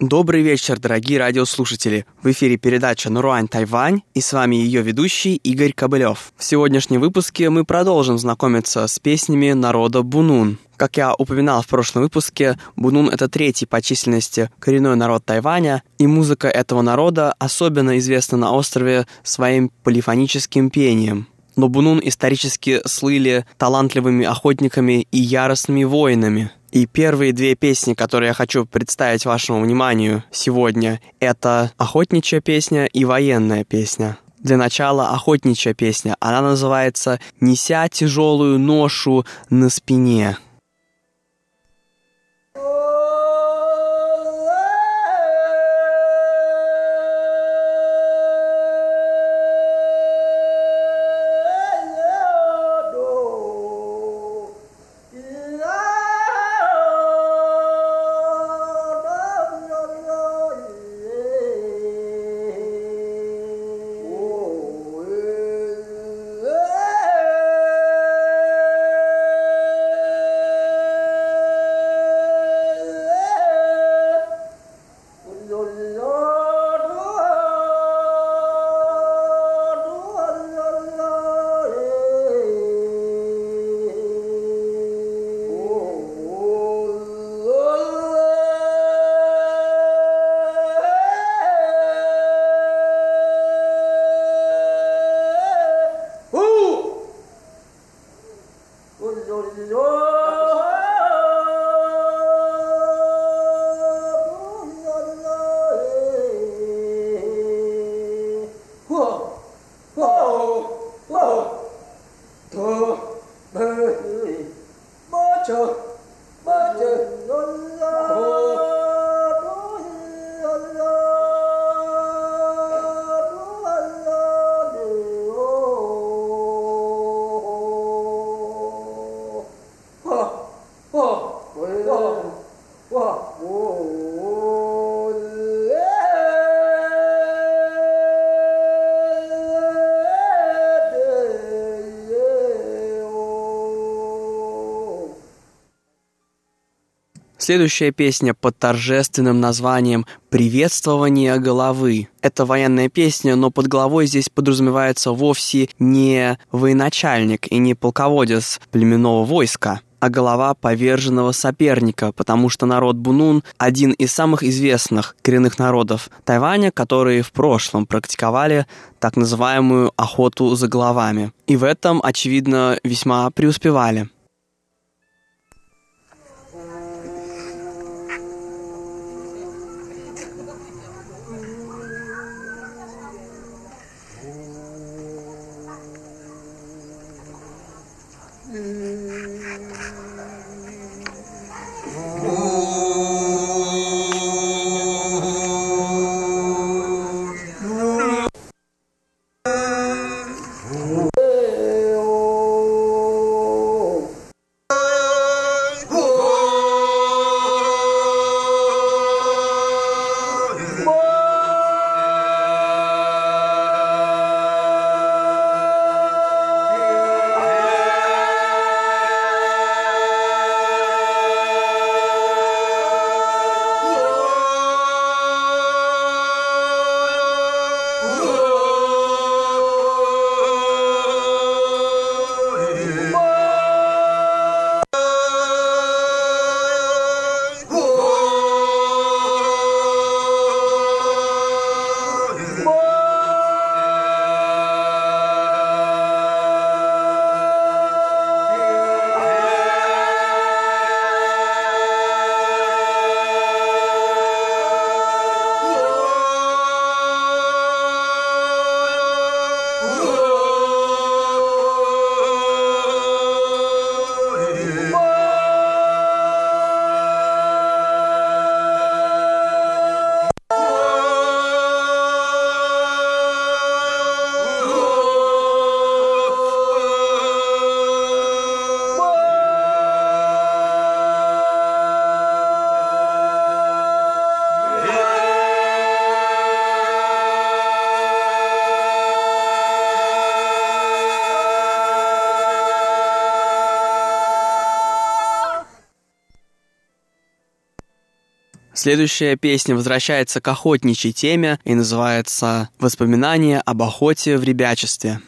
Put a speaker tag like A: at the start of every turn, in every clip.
A: Добрый вечер, дорогие радиослушатели! В эфире передача «Наруань Тайвань» и с вами ее ведущий Игорь Кобылев. В сегодняшнем выпуске мы продолжим знакомиться с песнями народа Бунун. Как я упоминал в прошлом выпуске, Бунун — это третий по численности коренной народ Тайваня, и музыка этого народа особенно известна на острове своим полифоническим пением. Но Бунун исторически слыли талантливыми охотниками и яростными воинами — и первые две песни, которые я хочу представить вашему вниманию сегодня, это охотничья песня и военная песня. Для начала охотничья песня. Она называется «Неся тяжелую ношу на спине». Следующая песня под торжественным названием «Приветствование головы». Это военная песня, но под головой здесь подразумевается вовсе не военачальник и не полководец племенного войска, а голова поверженного соперника, потому что народ Бунун – один из самых известных коренных народов Тайваня, которые в прошлом практиковали так называемую охоту за головами. И в этом, очевидно, весьма преуспевали.
B: Следующая песня возвращается к охотничьей теме и называется «Воспоминания об охоте в ребячестве».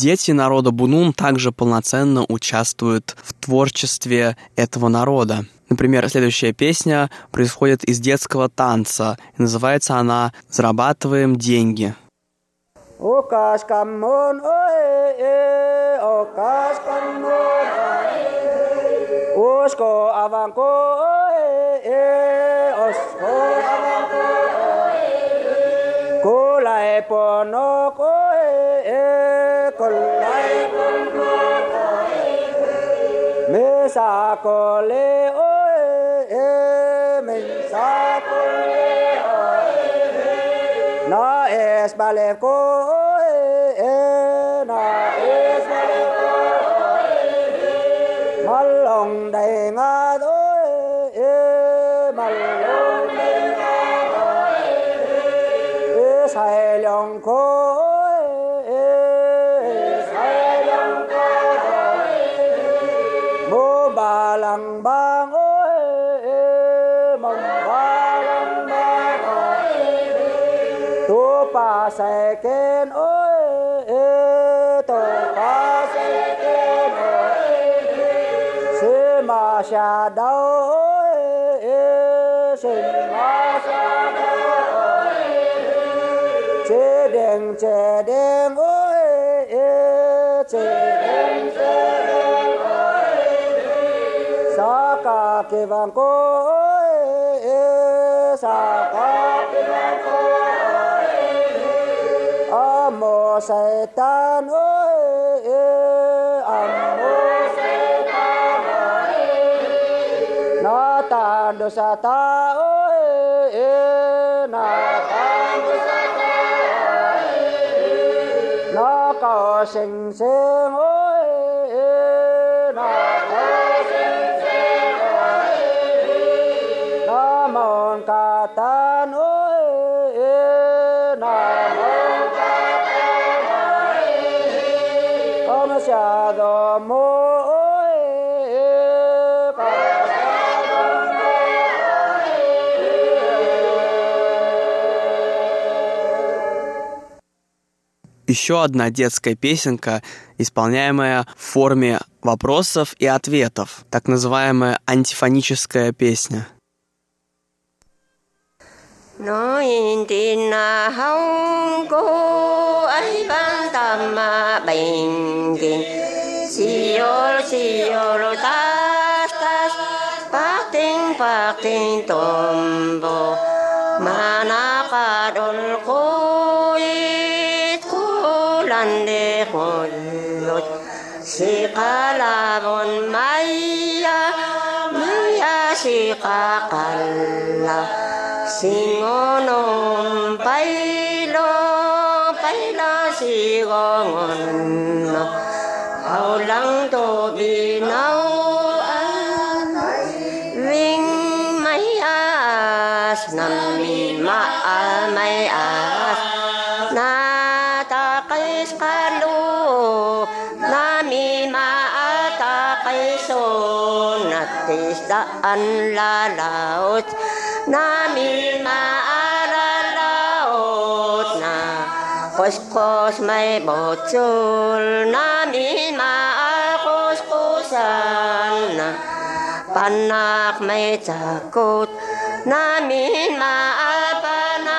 B: Дети народа Бунун также полноценно участвуют в творчестве этого народа. Например, следующая песня происходит из детского танца. Называется она «Зарабатываем деньги». Osko avanko Kula lai con có thai sa cô lê ôi e sa cô lê ôi. Na es ba lê cô ôi e na es ba cô ôi. Mal lòng đầy ngã đôi ma sa đâu sinh ma sa đâu chế đen chế đen ôi chế đen chế đen ôi sa ca kê vang cô ôi sa ca kê vang cô ôi amo satan ôi amo bu sa ta o e na ta bu sa ta nó có sinh sinh o e na ta. Sinh sinh o e nó mòn cả ta o e na mòn cả ta o e con sa do mô Еще одна детская песенка, исполняемая в форме вопросов и ответов, так называемая антифоническая песня –
C: nói tin hông cô ban tam ma bình kinh siol siol tas tas pak ting tombo mana kadol kuit 단대골로 시가라본 마이야 무야 시가갈라 싱어놈 바이로 바이라 시공은 아울랑도 비나 an la laot na mil ma ara laot na kos kos mai bocul na mil ma kos kosan na panak mai takut na mil ma apa na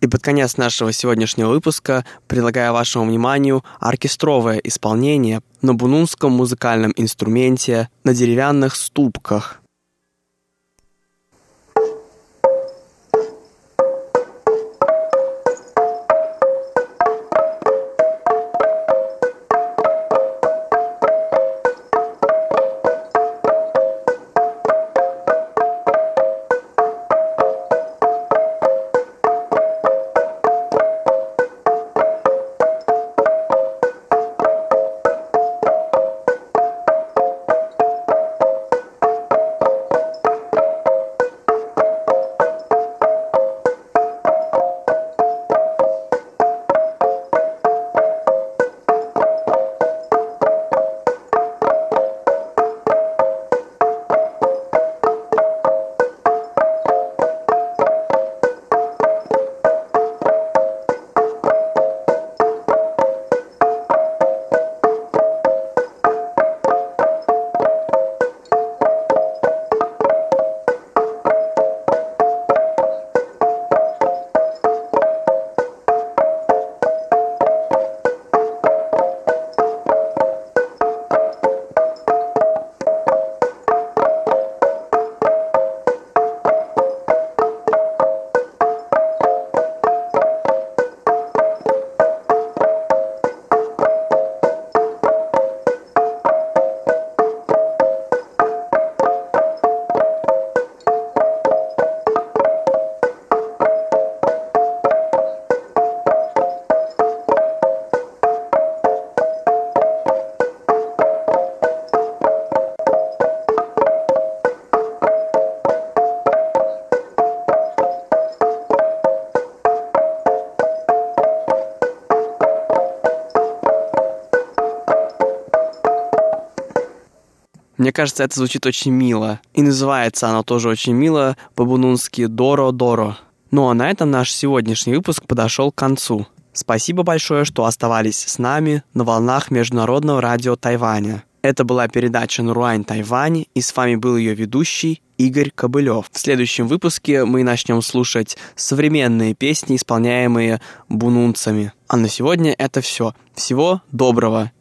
A: И под конец нашего сегодняшнего выпуска предлагаю вашему вниманию оркестровое исполнение на бунунском музыкальном инструменте на деревянных ступках. Кажется, это звучит очень мило. И называется оно тоже очень мило по-бунунски «Доро-доро». Ну а на этом наш сегодняшний выпуск подошел к концу. Спасибо большое, что оставались с нами на волнах Международного радио Тайваня. Это была передача «Наруань Тайвань», и с вами был ее ведущий Игорь Кобылев. В следующем выпуске мы начнем слушать современные песни, исполняемые бунунцами. А на сегодня это все. Всего доброго